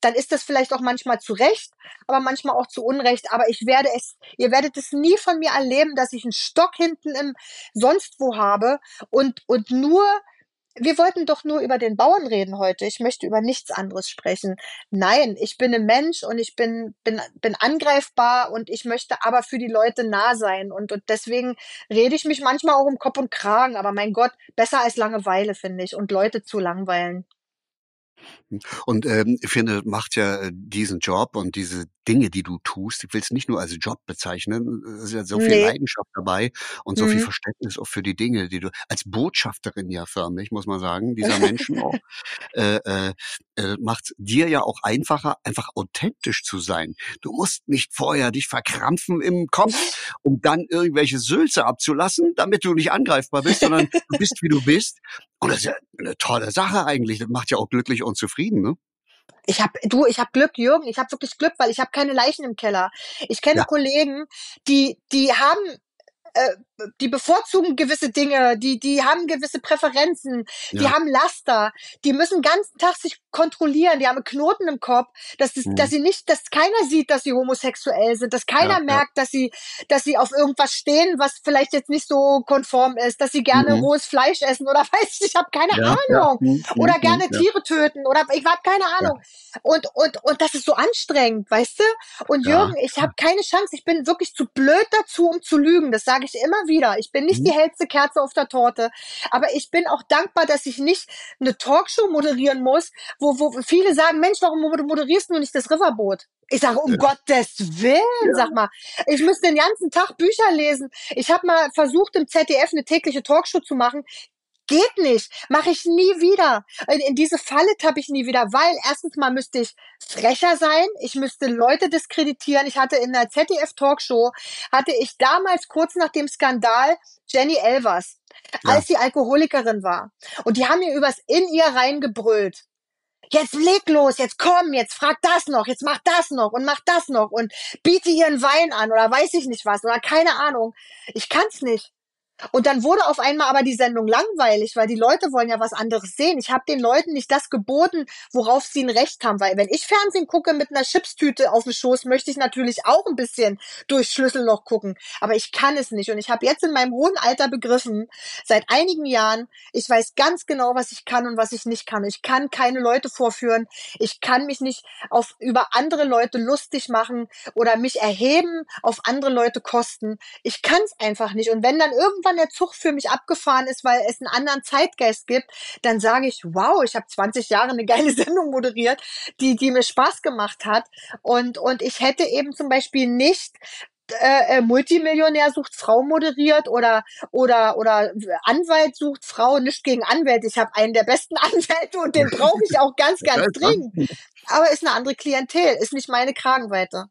dann ist das vielleicht auch manchmal zu Recht, aber manchmal auch zu Unrecht. Aber ich werde es, ihr werdet es nie von mir erleben, dass ich einen Stock hinten im sonst wo habe und, und nur wir wollten doch nur über den Bauern reden heute. Ich möchte über nichts anderes sprechen. Nein, ich bin ein Mensch und ich bin, bin, bin angreifbar und ich möchte aber für die Leute nah sein. Und, und deswegen rede ich mich manchmal auch um Kopf und Kragen. Aber mein Gott, besser als Langeweile, finde ich. Und Leute zu langweilen. Und ähm, ich finde, macht ja äh, diesen Job und diese Dinge, die du tust, ich will es nicht nur als Job bezeichnen, es ist ja so viel Nee. Leidenschaft dabei und so viel Mhm. Verständnis auch für die Dinge, die du als Botschafterin ja förmlich, muss man sagen, dieser <laughs> Menschen auch, äh, äh, äh, macht dir ja auch einfacher, einfach authentisch zu sein. Du musst nicht vorher dich verkrampfen im Kopf, <laughs> um dann irgendwelche Sülze abzulassen, damit du nicht angreifbar bist, sondern du bist, wie du bist. Und das ist ja eine tolle Sache eigentlich. Das macht ja auch glücklich und zufrieden, ne? Ich habe du, ich habe Glück, Jürgen. Ich habe wirklich Glück, weil ich habe keine Leichen im Keller. Ich kenne Ja. Kollegen, die die haben äh, die bevorzugen gewisse Dinge, die die haben gewisse Präferenzen, die Ja. haben Laster, die müssen den ganzen Tag sich kontrollieren, die haben einen Knoten im Kopf, dass das, Mhm. dass sie nicht, dass keiner sieht, dass sie homosexuell sind, dass keiner Ja, ja. merkt, dass sie dass sie auf irgendwas stehen, was vielleicht jetzt nicht so konform ist, dass sie gerne Mhm. rohes Fleisch essen oder <laughs> weiß ich, ich habe keine Ja, ja. Ahnung Mhm, oder mhm, gerne ja. Tiere töten oder ich habe keine Ahnung. Und, und, und das ist so anstrengend, weißt du? Und Ja. Jürgen, ich habe keine Chance. Ich bin wirklich zu blöd dazu, um zu lügen. Das sage ich immer wieder. Ich bin nicht Mhm. die hellste Kerze auf der Torte. Aber ich bin auch dankbar, dass ich nicht eine Talkshow moderieren muss, wo, wo viele sagen, Mensch, warum moderierst du nicht das Riverboot? Ich sage, um Ja. Gottes Willen, sag mal. Ich müsste den ganzen Tag Bücher lesen. Ich habe mal versucht, im ZDF eine tägliche Talkshow zu machen. Geht nicht. Mache ich nie wieder. In, in diese Falle tappe ich nie wieder, weil erstens mal müsste ich frecher sein. Ich müsste Leute diskreditieren. Ich hatte in der ZDF-Talkshow, hatte ich damals kurz nach dem Skandal Jenny Elvers, Ja. als sie Alkoholikerin war. Und die haben mir übers In ihr reingebrüllt. Jetzt leg los, jetzt komm, jetzt frag das noch, jetzt mach das noch und mach das noch und biete ihren Wein an oder weiß ich nicht was oder keine Ahnung. Ich kann's nicht. Und dann wurde auf einmal aber die Sendung langweilig, weil die Leute wollen ja was anderes sehen. Ich habe den Leuten nicht das geboten, worauf sie ein Recht haben. Weil wenn ich Fernsehen gucke mit einer Chipstüte auf dem Schoß, möchte ich natürlich auch ein bisschen durch Schlüsselloch gucken. Aber ich kann es nicht. Und ich habe jetzt in meinem hohen Alter begriffen, seit einigen Jahren, ich weiß ganz genau, was ich kann und was ich nicht kann. Ich kann keine Leute vorführen. Ich kann mich nicht auf, über andere Leute lustig machen oder mich erheben auf andere Leute kosten. Ich kann es einfach nicht. Und wenn dann irgendwann der Zug für mich abgefahren ist, weil es einen anderen Zeitgeist gibt, dann sage ich, wow, ich habe 20 Jahre eine geile <laughs> Sendung moderiert, die, die mir Spaß gemacht hat. Und, und ich hätte eben zum Beispiel nicht äh, äh, Multimillionär sucht Frau moderiert oder oder oder Anwalt sucht Frau nicht gegen Anwälte. Ich habe einen der besten <laughs> Anwälte und den brauche ich auch ganz <laughs> ganz dringend. Aber ist eine andere Klientel, ist nicht meine Kragenweite.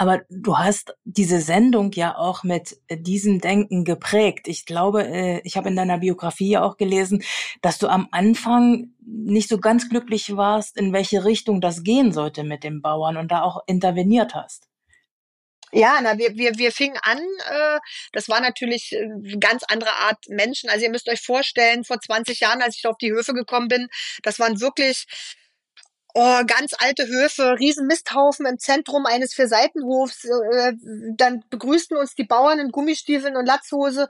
Aber du hast diese Sendung ja auch mit diesem Denken geprägt. Ich glaube, äh, ich habe in deiner Biografie ja auch gelesen, dass du am Anfang nicht so ganz glücklich warst, in welche Richtung das gehen sollte mit den Bauern und da auch interveniert hast. Ja, na, wir, wir, wir fingen an, äh, das war natürlich äh, ganz andere Art Menschen. Also ihr müsst euch vorstellen, vor 20 Jahren, als ich auf die Höfe gekommen bin, das waren wirklich oh, ganz alte Höfe, riesen Misthaufen im Zentrum eines Vierseitenhofs. Äh, dann begrüßten uns die Bauern in Gummistiefeln und Latzhose.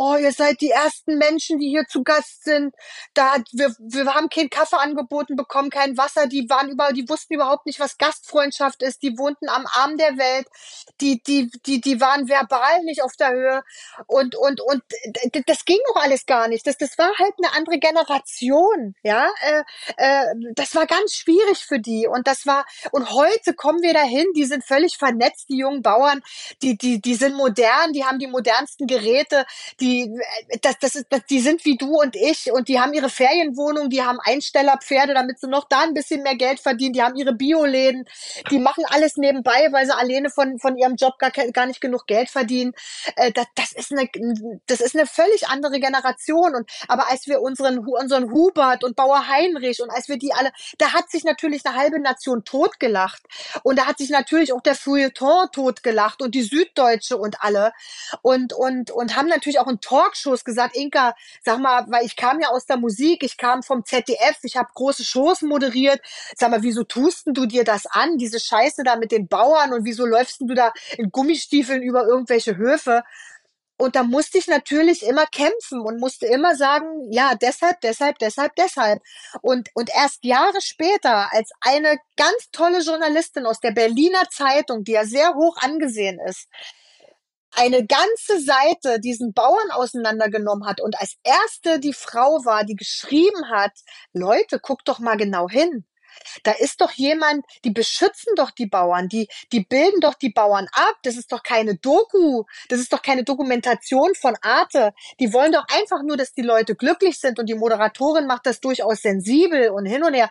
Oh, ihr seid die ersten Menschen, die hier zu Gast sind. Da wir, wir haben keinen Kaffee angeboten bekommen, kein Wasser. Die waren über, die wussten überhaupt nicht, was Gastfreundschaft ist. Die wohnten am Arm der Welt. Die, die, die, die waren verbal nicht auf der Höhe. Und, und, und das ging doch alles gar nicht. Das, das war halt eine andere Generation, ja. Äh, äh, das war ganz schwierig für die. Und das war, und heute kommen wir dahin, die sind völlig vernetzt, die jungen Bauern, die, die, die sind modern, die haben die modernsten Geräte, die, das, das ist, das, die sind wie du und ich und die haben ihre Ferienwohnung, die haben Einstellerpferde, damit sie noch da ein bisschen mehr Geld verdienen, die haben ihre Bioläden, die machen alles nebenbei, weil sie alleine von, von ihrem Job gar, gar nicht genug Geld verdienen. Äh, das, das ist eine, das ist eine völlig andere Generation. Und, aber als wir unseren, unseren Hubert und Bauer Heinrich und als wir die alle, da hat sich natürlich eine halbe Nation totgelacht. Und da hat sich natürlich auch der Feuilleton totgelacht und die Süddeutsche und alle. Und, und, und haben natürlich auch ein Talkshows gesagt, Inka, sag mal, weil ich kam ja aus der Musik, ich kam vom ZDF, ich habe große Shows moderiert. Sag mal, wieso tust du dir das an, diese Scheiße da mit den Bauern und wieso läufst du da in Gummistiefeln über irgendwelche Höfe? Und da musste ich natürlich immer kämpfen und musste immer sagen, ja, deshalb, deshalb, deshalb, deshalb. Und, und erst Jahre später, als eine ganz tolle Journalistin aus der Berliner Zeitung, die ja sehr hoch angesehen ist, eine ganze Seite diesen Bauern auseinandergenommen hat und als erste die Frau war, die geschrieben hat, Leute, guckt doch mal genau hin. Da ist doch jemand, die beschützen doch die Bauern, die, die bilden doch die Bauern ab. Das ist doch keine Doku, das ist doch keine Dokumentation von Arte. Die wollen doch einfach nur, dass die Leute glücklich sind und die Moderatorin macht das durchaus sensibel und hin und her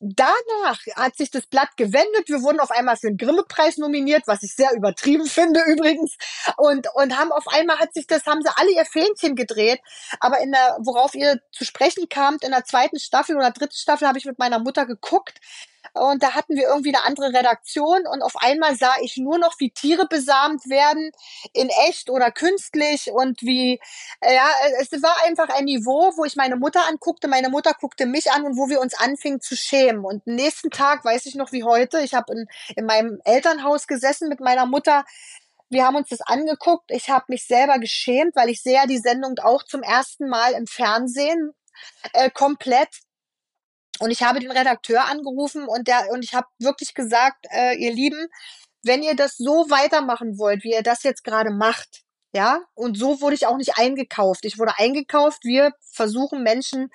danach hat sich das Blatt gewendet. Wir wurden auf einmal für den Grimme-Preis nominiert, was ich sehr übertrieben finde <laughs> übrigens. Und, und haben auf einmal hat sich das, haben sie alle ihr Fähnchen gedreht. Aber in der, worauf ihr zu sprechen kamt, in der zweiten Staffel oder dritten Staffel habe ich mit meiner Mutter geguckt. Und da hatten wir irgendwie eine andere Redaktion und auf einmal sah ich nur noch, wie Tiere besamt werden, in echt oder künstlich und wie, äh, ja, es war einfach ein Niveau, wo ich meine Mutter anguckte, meine Mutter guckte mich an und wo wir uns anfingen zu schämen. Und nächsten Tag weiß ich noch wie heute, ich habe in, in meinem Elternhaus gesessen mit meiner Mutter, wir haben uns das angeguckt. Ich habe mich selber geschämt, weil ich sehe ja die Sendung auch zum ersten Mal im Fernsehen äh, komplett. Und ich habe den Redakteur angerufen und der und ich habe wirklich gesagt, äh, ihr Lieben, wenn ihr das so weitermachen wollt, wie ihr das jetzt gerade macht, ja, und so wurde ich auch nicht eingekauft. Ich wurde eingekauft. Wir versuchen Menschen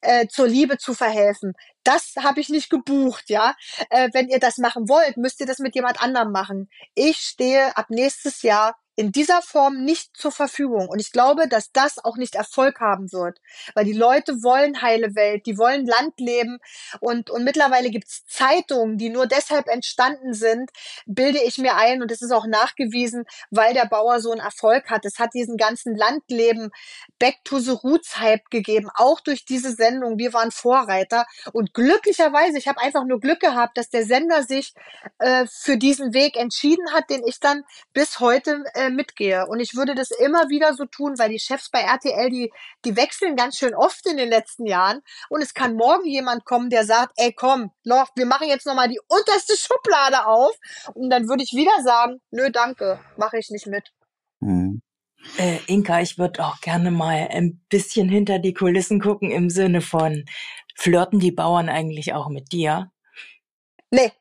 äh, zur Liebe zu verhelfen. Das habe ich nicht gebucht, ja. Äh, wenn ihr das machen wollt, müsst ihr das mit jemand anderem machen. Ich stehe ab nächstes Jahr in dieser Form nicht zur Verfügung. Und ich glaube, dass das auch nicht Erfolg haben wird, weil die Leute wollen heile Welt, die wollen Land leben und, und mittlerweile gibt's Zeitungen, die nur deshalb entstanden sind, bilde ich mir ein und es ist auch nachgewiesen, weil der Bauer so einen Erfolg hat. Es hat diesen ganzen Landleben Back to the Roots Hype gegeben, auch durch diese Sendung. Wir waren Vorreiter und glücklicherweise, ich habe einfach nur Glück gehabt, dass der Sender sich äh, für diesen Weg entschieden hat, den ich dann bis heute äh, äh, mitgehe. Und ich würde das immer wieder so tun, weil die Chefs bei RTL, die, die wechseln ganz schön oft in den letzten Jahren. Und es kann morgen jemand kommen, der sagt, ey komm, Loch, wir machen jetzt nochmal die unterste Schublade auf. Und dann würde ich wieder sagen, nö, danke, mache ich nicht mit. Mhm. Äh, Inka, ich würde auch gerne mal ein bisschen hinter die Kulissen gucken im Sinne von, flirten die Bauern eigentlich auch mit dir? Nee,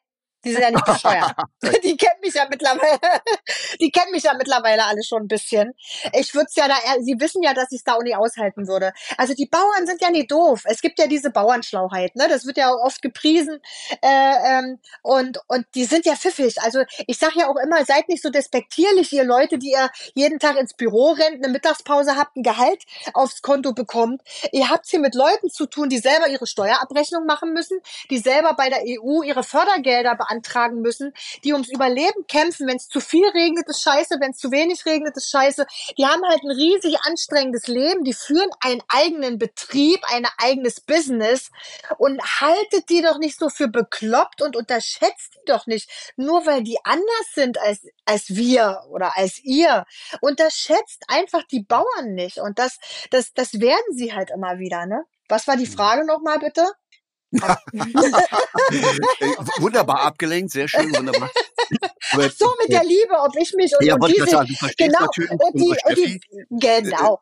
die sind ja nicht bescheuert. <laughs> die kennen mich ja mittlerweile. <laughs> die kennen mich ja mittlerweile alle schon ein bisschen. Ich würde es ja da, sie wissen ja, dass ich es da auch nicht aushalten würde. Also die Bauern sind ja nicht doof. Es gibt ja diese Bauernschlauheit, ne? Das wird ja oft gepriesen. Äh, ähm, und, und die sind ja pfiffig. Also ich sage ja auch immer, seid nicht so despektierlich, ihr Leute, die ihr jeden Tag ins Büro rennt, eine Mittagspause habt, ein Gehalt aufs Konto bekommt. Ihr habt hier mit Leuten zu tun, die selber ihre Steuerabrechnung machen müssen, die selber bei der EU ihre Fördergelder beantragen müssen, die ums Überleben kämpfen. Wenn es zu viel regnet, ist scheiße. Wenn es zu wenig regnet, ist scheiße. Die haben halt ein riesig anstrengendes Leben. Die führen einen eigenen Betrieb, ein eigenes Business und haltet die doch nicht so für bekloppt und unterschätzt die doch nicht. Nur weil die anders sind als, als wir oder als ihr. Unterschätzt einfach die Bauern nicht. Und das, das, das werden sie halt immer wieder, ne? Was war die mhm. Frage nochmal bitte? <laughs> wunderbar abgelenkt, sehr schön, wunderbar. <laughs> Ach so, mit der Liebe, ob ich mich und, ja, und diese, genau, und die, und die, genau,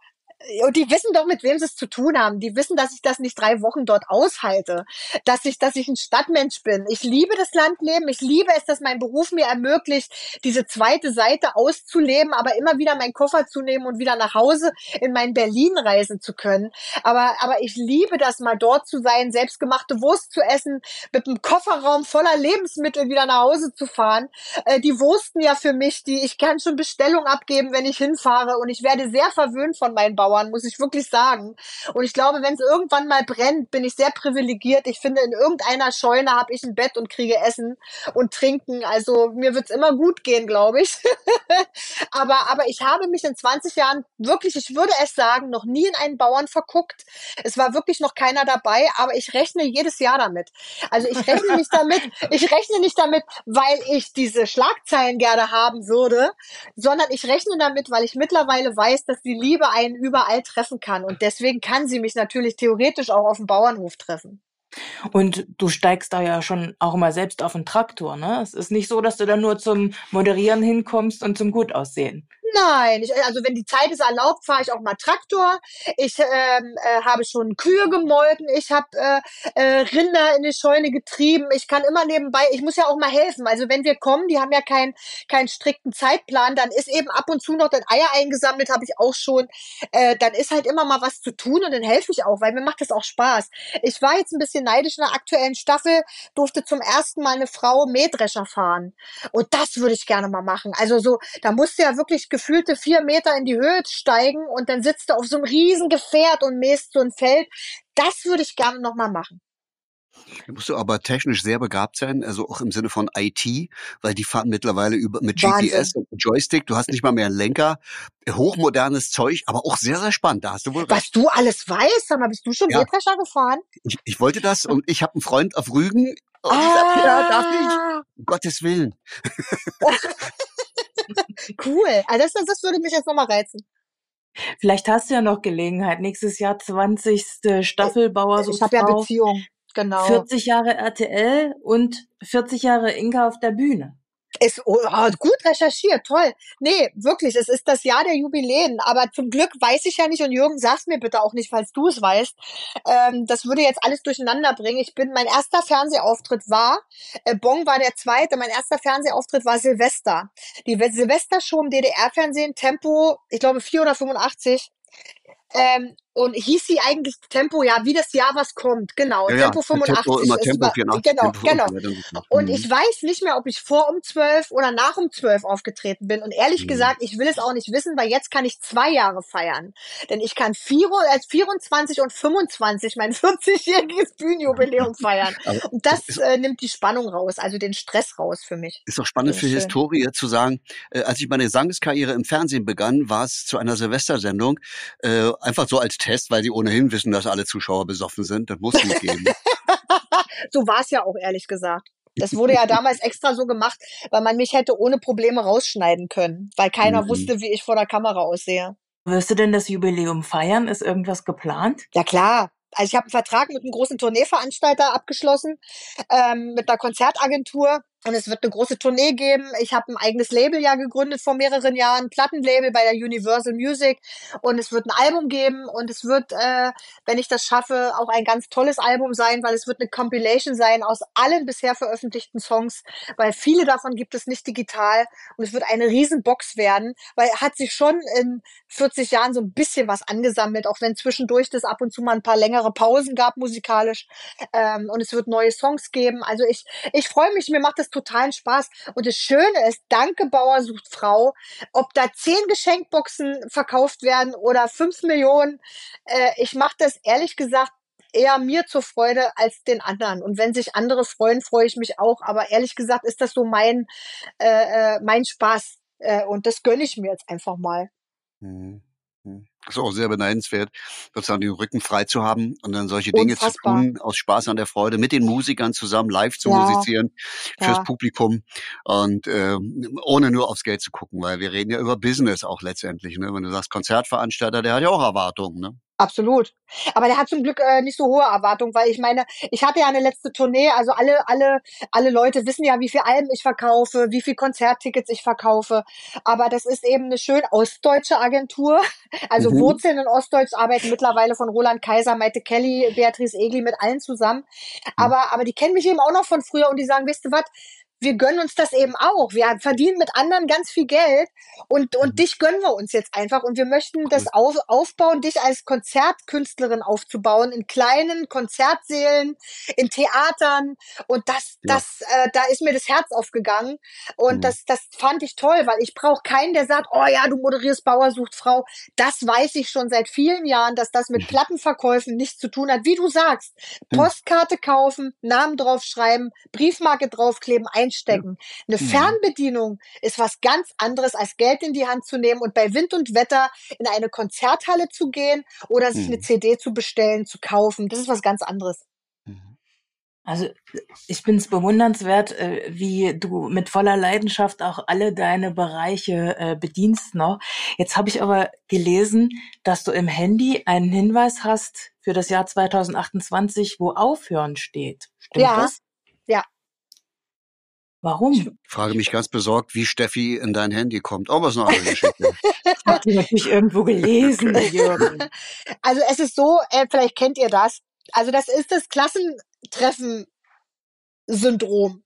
und die wissen doch, mit wem sie es zu tun haben. Die wissen, dass ich das nicht drei Wochen dort aushalte, dass ich, dass ich ein Stadtmensch bin. Ich liebe das Landleben. Ich liebe es, dass mein Beruf mir ermöglicht, diese zweite Seite auszuleben, aber immer wieder meinen Koffer zu nehmen und wieder nach Hause in mein Berlin reisen zu können. Aber, aber ich liebe das, mal dort zu sein, selbstgemachte Wurst zu essen, mit einem Kofferraum voller Lebensmittel wieder nach Hause zu fahren. Äh, die wursten ja für mich, die, ich kann schon Bestellung abgeben, wenn ich hinfahre und ich werde sehr verwöhnt von meinen Bauern Bauern, muss ich wirklich sagen. Und ich glaube, wenn es irgendwann mal brennt, bin ich sehr privilegiert. Ich finde, in irgendeiner Scheune habe ich ein Bett und kriege Essen und Trinken. Also mir wird's immer gut gehen, glaube ich. <laughs> aber, aber ich habe mich in 20 Jahren wirklich, ich würde es sagen, noch nie in einen Bauern verguckt. Es war wirklich noch keiner dabei, aber ich rechne jedes Jahr damit. Also ich rechne nicht damit, <laughs> ich rechne nicht damit, weil ich diese Schlagzeilen gerne haben würde, sondern ich rechne damit, weil ich mittlerweile weiß, dass die Liebe einen überall treffen kann. Und deswegen kann sie mich natürlich theoretisch auch auf dem Bauernhof treffen. Und du steigst da ja schon auch immer selbst auf den Traktor, ne? Es ist nicht so, dass du da nur zum Moderieren hinkommst und zum Gutaussehen. Nein, ich, also wenn die Zeit es erlaubt, fahre ich auch mal Traktor. Ich ähm, äh, habe schon Kühe gemolken. Ich habe äh, äh, Rinder in die Scheune getrieben. Ich kann immer nebenbei, ich muss ja auch mal helfen. Also wenn wir kommen, die haben ja keinen keinen strikten Zeitplan, dann ist eben ab und zu noch das Eier eingesammelt, habe ich auch schon. Äh, dann ist halt immer mal was zu tun und dann helfe ich auch, weil mir macht das auch Spaß. Ich war jetzt ein bisschen neidisch in der aktuellen Staffel, durfte zum ersten Mal eine Frau Mähdrescher fahren. Und das würde ich gerne mal machen. Also so, da musste ja wirklich gefühlte vier Meter in die Höhe steigen und dann sitzt du auf so einem riesen Gefährt und mähst so ein Feld. Das würde ich gerne nochmal machen. Da musst du aber technisch sehr begabt sein, also auch im Sinne von IT, weil die fahren mittlerweile über, mit Wahnsinn. GPS und Joystick. Du hast nicht mal mehr einen Lenker. Hochmodernes Zeug, aber auch sehr, sehr spannend. Da hast du wohl recht. Was du alles weißt, sag mal, bist du schon Ja. Mähdrescher gefahren? Ich, ich wollte das und ich habe einen Freund auf Rügen. Und ich sag, ja, darf ich? Ah, Um Gottes Willen. <laughs> <laughs> cool. Also das, das würde mich jetzt nochmal reizen. Vielleicht hast du ja noch Gelegenheit. Nächstes Jahr 20. Staffel Bauer sucht Ich habe ja. Beziehung. Genau. 40 Jahre RTL und 40 Jahre Inka auf der Bühne. Ist oh, ah, gut recherchiert, toll. Nee, wirklich, es ist das Jahr der Jubiläen. Aber zum Glück weiß ich ja nicht, und Jürgen, sag's mir bitte auch nicht, falls du es weißt. Ähm, das würde jetzt alles durcheinander bringen. Ich bin, mein erster Fernsehauftritt war, äh, Bong war der zweite, mein erster Fernsehauftritt war Silvester. Die Silvestershow im DDR-Fernsehen, Tempo, ich glaube 4 oder 85. Ähm, und hieß sie eigentlich Tempo, ja, wie das Jahr, was kommt, genau, Ja, ja, Tempo 85. Tempo, immer Tempo war- 84. Genau, Tempo genau. 85. Und Mhm. ich weiß nicht mehr, ob ich vor um 12 oder nach um 12 aufgetreten bin. Und ehrlich Mhm. gesagt, ich will es auch nicht wissen, weil jetzt kann ich zwei Jahre feiern. Denn ich kann vier, als 24 und 25 mein <laughs> 40-jähriges Bühnenjubiläum feiern. <laughs> Und das ist- äh, nimmt die Spannung raus, also den Stress raus für mich. Ist doch spannend für schön. Historie zu sagen, äh, als ich meine Gesangskarriere im Fernsehen begann, war es zu einer Silvestersendung, äh, einfach so als Test, weil sie ohnehin wissen, dass alle Zuschauer besoffen sind. Das muss nicht geben. <laughs> So war es ja auch, ehrlich gesagt. Das wurde ja damals extra so gemacht, weil man mich hätte ohne Probleme rausschneiden können, weil keiner Mhm. wusste, wie ich vor der Kamera aussehe. Wirst du denn das Jubiläum feiern? Ist irgendwas geplant? Ja klar. Also ich habe einen Vertrag mit einem großen Tourneeveranstalter abgeschlossen, ähm, mit einer Konzertagentur. Und es wird eine große Tournee geben. Ich habe ein eigenes Label ja gegründet vor mehreren Jahren, Plattenlabel bei der Universal Music. Und es wird ein Album geben und es wird, äh, wenn ich das schaffe, auch ein ganz tolles Album sein, weil es wird eine Compilation sein aus allen bisher veröffentlichten Songs, weil viele davon gibt es nicht digital. Und es wird eine Riesenbox werden, weil hat sich schon in 40 Jahren so ein bisschen was angesammelt, auch wenn zwischendurch das ab und zu mal ein paar längere Pausen gab musikalisch. Ähm, und es wird neue Songs geben. Also ich, ich freue mich, mir macht das totalen Spaß. Und das Schöne ist, danke Bauer sucht Frau, ob da zehn Geschenkboxen verkauft werden oder fünf Millionen, äh, ich mache das ehrlich gesagt eher mir zur Freude als den anderen. Und wenn sich andere freuen, freue ich mich auch. Aber ehrlich gesagt ist das so mein, äh, äh, mein Spaß. Äh, und das gönne ich mir jetzt einfach mal. Mhm. Mhm. Ist auch sehr beneidenswert, sozusagen den Rücken frei zu haben und dann solche Dinge zu Unfassbar. tun, aus Spaß an der Freude, mit den Musikern zusammen live zu Ja. musizieren, fürs Ja. Publikum und ähm, ohne nur aufs Geld zu gucken, weil wir reden ja über Business auch letztendlich. Ne? Wenn du sagst Konzertveranstalter, der hat ja auch Erwartungen. Ne? Absolut. Aber der hat zum Glück äh, nicht so hohe Erwartungen, weil ich meine, ich hatte ja eine letzte Tournee, also alle, alle, alle Leute wissen ja, wie viel Alben ich verkaufe, wie viel Konzerttickets ich verkaufe. Aber das ist eben eine schön ostdeutsche Agentur. <laughs> Also Mhm. Wurzeln in Ostdeutsch arbeiten mittlerweile von Roland Kaiser, Maite Kelly, Beatrice Egli mit allen zusammen. Aber, aber die kennen mich eben auch noch von früher und die sagen, weißt du was, wir gönnen uns das eben auch. Wir verdienen mit anderen ganz viel Geld und, und mhm. dich gönnen wir uns jetzt einfach und wir möchten cool. das auf, aufbauen, dich als Konzertkünstlerin aufzubauen in kleinen Konzertsälen, in Theatern und das, ja. das, äh, da ist mir das Herz aufgegangen und mhm. das, das fand ich toll, weil ich brauche keinen, der sagt, oh ja, du moderierst Bauer sucht Frau. Das weiß ich schon seit vielen Jahren, dass das mit mhm. Plattenverkäufen nichts zu tun hat. Wie du sagst, mhm. Postkarte kaufen, Namen draufschreiben, Briefmarke draufkleben, ein einstecken. Eine mhm. Fernbedienung ist was ganz anderes, als Geld in die Hand zu nehmen und bei Wind und Wetter in eine Konzerthalle zu gehen oder sich eine mhm. CD zu bestellen, zu kaufen. Das ist was ganz anderes. Mhm. Also ich finde es bewundernswert, äh, wie du mit voller Leidenschaft auch alle deine Bereiche äh, bedienst noch. Jetzt habe ich aber gelesen, dass du im Handy einen Hinweis hast für das Jahr 2028, wo Aufhören steht. Stimmt ja, das? Warum? Ich frage mich ganz besorgt, wie Steffi in dein Handy kommt. Auch was <laughs> noch eine Geschichte. ich habe die natürlich irgendwo gelesen, <laughs> Jürgen. Also es ist so, äh, vielleicht kennt ihr das. Also das ist das Klassentreffen-Syndrom.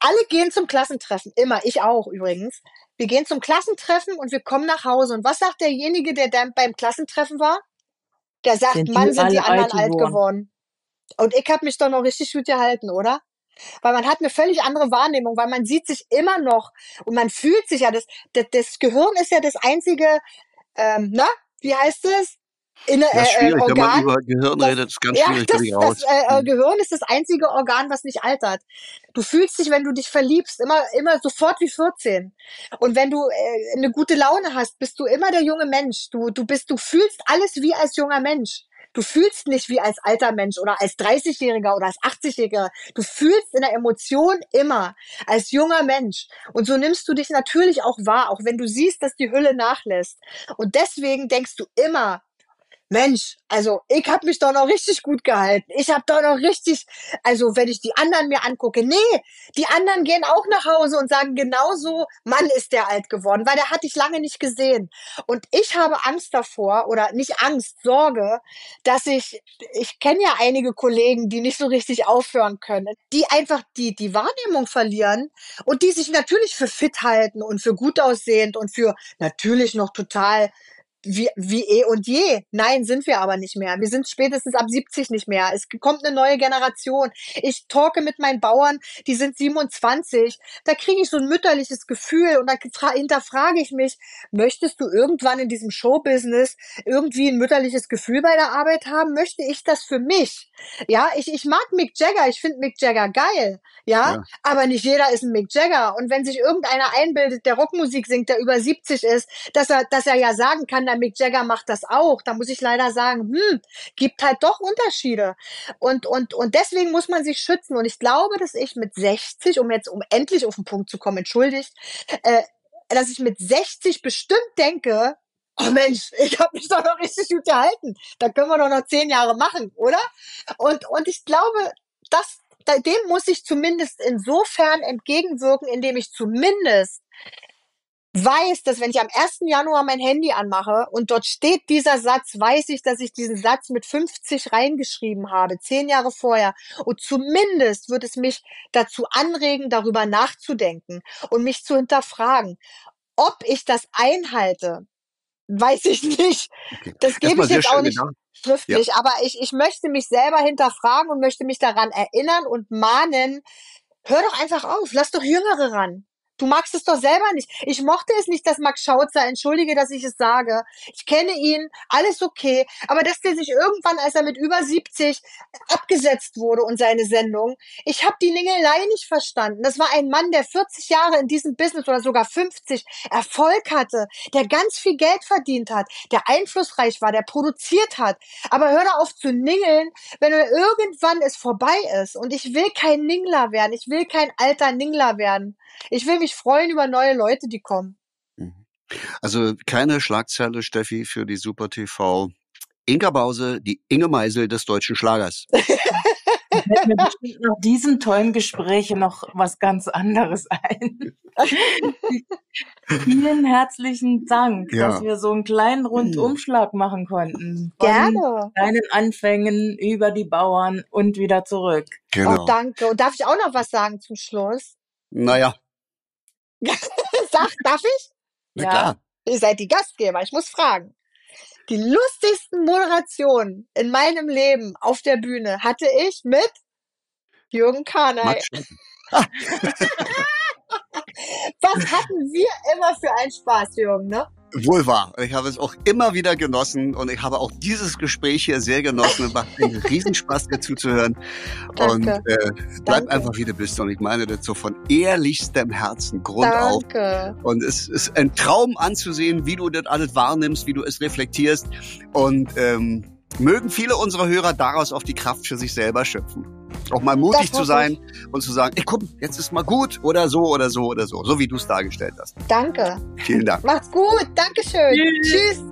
Alle gehen zum Klassentreffen, immer, ich auch übrigens. Wir gehen zum Klassentreffen und wir kommen nach Hause. Und was sagt derjenige, der dann beim Klassentreffen war? Der sagt, sind Mann, sind die anderen alt geworden. geworden. Und ich habe mich doch noch richtig gut gehalten, oder? Weil man hat eine völlig andere Wahrnehmung, weil man sieht sich immer noch und man fühlt sich ja, das, das, das Gehirn ist ja das einzige, ähm, na, wie heißt es? In, äh, das ist schwierig, Organ, wenn man über Gehirn das, redet, ist ganz ja, schwierig, das, das äh, mhm. Gehirn ist das einzige Organ, was nicht altert. Du fühlst dich, wenn du dich verliebst, immer, immer sofort wie 14. Und wenn du äh, eine gute Laune hast, bist du immer der junge Mensch. Du, du bist, du fühlst alles wie als junger Mensch. Du fühlst nicht wie als alter Mensch oder als 30-Jähriger oder als 80-Jähriger. Du fühlst in der Emotion immer als junger Mensch. Und so nimmst du dich natürlich auch wahr, auch wenn du siehst, dass die Hülle nachlässt. Und deswegen denkst du immer, Mensch, also ich habe mich doch noch richtig gut gehalten. Ich habe doch noch richtig, also wenn ich die anderen mir angucke, nee, die anderen gehen auch nach Hause und sagen genauso, Mann ist der alt geworden, weil der hatte ich lange nicht gesehen. Und ich habe Angst davor oder nicht Angst, Sorge, dass ich, ich kenne ja einige Kollegen, die nicht so richtig aufhören können, die einfach die die Wahrnehmung verlieren und die sich natürlich für fit halten und für gut aussehend und für natürlich noch total wie, wie eh und je. Nein, sind wir aber nicht mehr. Wir sind spätestens ab 70 nicht mehr. Es kommt eine neue Generation. Ich talke mit meinen Bauern, die sind 27. Da kriege ich so ein mütterliches Gefühl und da hinterfrage ich mich, möchtest du irgendwann in diesem Showbusiness irgendwie ein mütterliches Gefühl bei der Arbeit haben? Möchte ich das für mich? Ja, ich, ich mag Mick Jagger. Ich finde Mick Jagger geil. Ja? ja, aber nicht jeder ist ein Mick Jagger. Und wenn sich irgendeiner einbildet, der Rockmusik singt, der über 70 ist, dass er, dass er ja sagen kann, Mick Jagger macht das auch. Da muss ich leider sagen, hm, gibt halt doch Unterschiede. Und, und, und deswegen muss man sich schützen. Und ich glaube, dass ich mit 60, um jetzt, um endlich auf den Punkt zu kommen, entschuldigt, äh, dass ich mit 60 bestimmt denke, oh Mensch, ich habe mich doch noch richtig gut gehalten. Da können wir doch noch zehn Jahre machen, oder? Und, und ich glaube, das, dem muss ich zumindest insofern entgegenwirken, indem ich zumindest weiß, dass wenn ich am 1. Januar mein Handy anmache und dort steht dieser Satz, weiß ich, dass ich diesen Satz mit 50 reingeschrieben habe, zehn Jahre vorher. Und zumindest wird es mich dazu anregen, darüber nachzudenken und mich zu hinterfragen. Ob ich das einhalte, weiß ich nicht. Okay. Das gebe ich jetzt auch nicht genau. schriftlich, ja. aber ich, ich möchte mich selber hinterfragen und möchte mich daran erinnern und mahnen, hör doch einfach auf, lass doch Jüngere ran. Du magst es doch selber nicht. Ich mochte es nicht, dass Max Schautzer, entschuldige, dass ich es sage. Ich kenne ihn, alles okay. Aber dass der sich irgendwann, als er mit über 70 abgesetzt wurde und seine Sendung, ich habe die Ningelei nicht verstanden. Das war ein Mann, der 40 Jahre in diesem Business oder sogar 50 Erfolg hatte, der ganz viel Geld verdient hat, der einflussreich war, der produziert hat. Aber hör doch auf zu ningeln, wenn irgendwann es vorbei ist. Und ich will kein Ningler werden. Ich will kein alter Ningler werden. Ich will freuen über neue Leute, die kommen. Mhm. Also keine Schlagzeile, Steffi, für die Super TV. Inka Bause, die Inge Meisel des deutschen Schlagers. <laughs> fällt mir bestimmt nach diesem tollen Gespräch noch was ganz anderes <laughs> ein. Vielen herzlichen Dank, ja. dass wir so einen kleinen Rundumschlag machen konnten. Gerne. Deinen Anfängen über die Bauern und wieder zurück. Genau. Oh, danke. Und darf ich auch noch was sagen zum Schluss? Naja, <laughs> Sag, darf ich? na Ja. klar. Ihr seid die Gastgeber, ich muss fragen. Die lustigsten Moderationen in meinem Leben auf der Bühne hatte ich mit Jürgen Karnay. <laughs> Was hatten wir immer für einen Spaß, Jürgen, ne? Wohl wahr. Ich habe es auch immer wieder genossen und ich habe auch dieses Gespräch hier sehr genossen und macht einen <laughs> Riesenspaß, dir zuzuhören. Und Danke. äh, bleib Danke. einfach, wie du bist. Und ich meine das so von ehrlichstem Herzen, Grund auf. Danke. Und es ist ein Traum anzusehen, wie du das alles wahrnimmst, wie du es reflektierst. Und ähm, mögen viele unserer Hörer daraus auch die Kraft für sich selber schöpfen. Auch mal mutig zu sein und zu sagen, ey, komm, jetzt ist mal gut oder so oder so oder so, so wie du es dargestellt hast. Danke. Vielen Dank. Macht's gut. Dankeschön. Tschüss. Tschüss.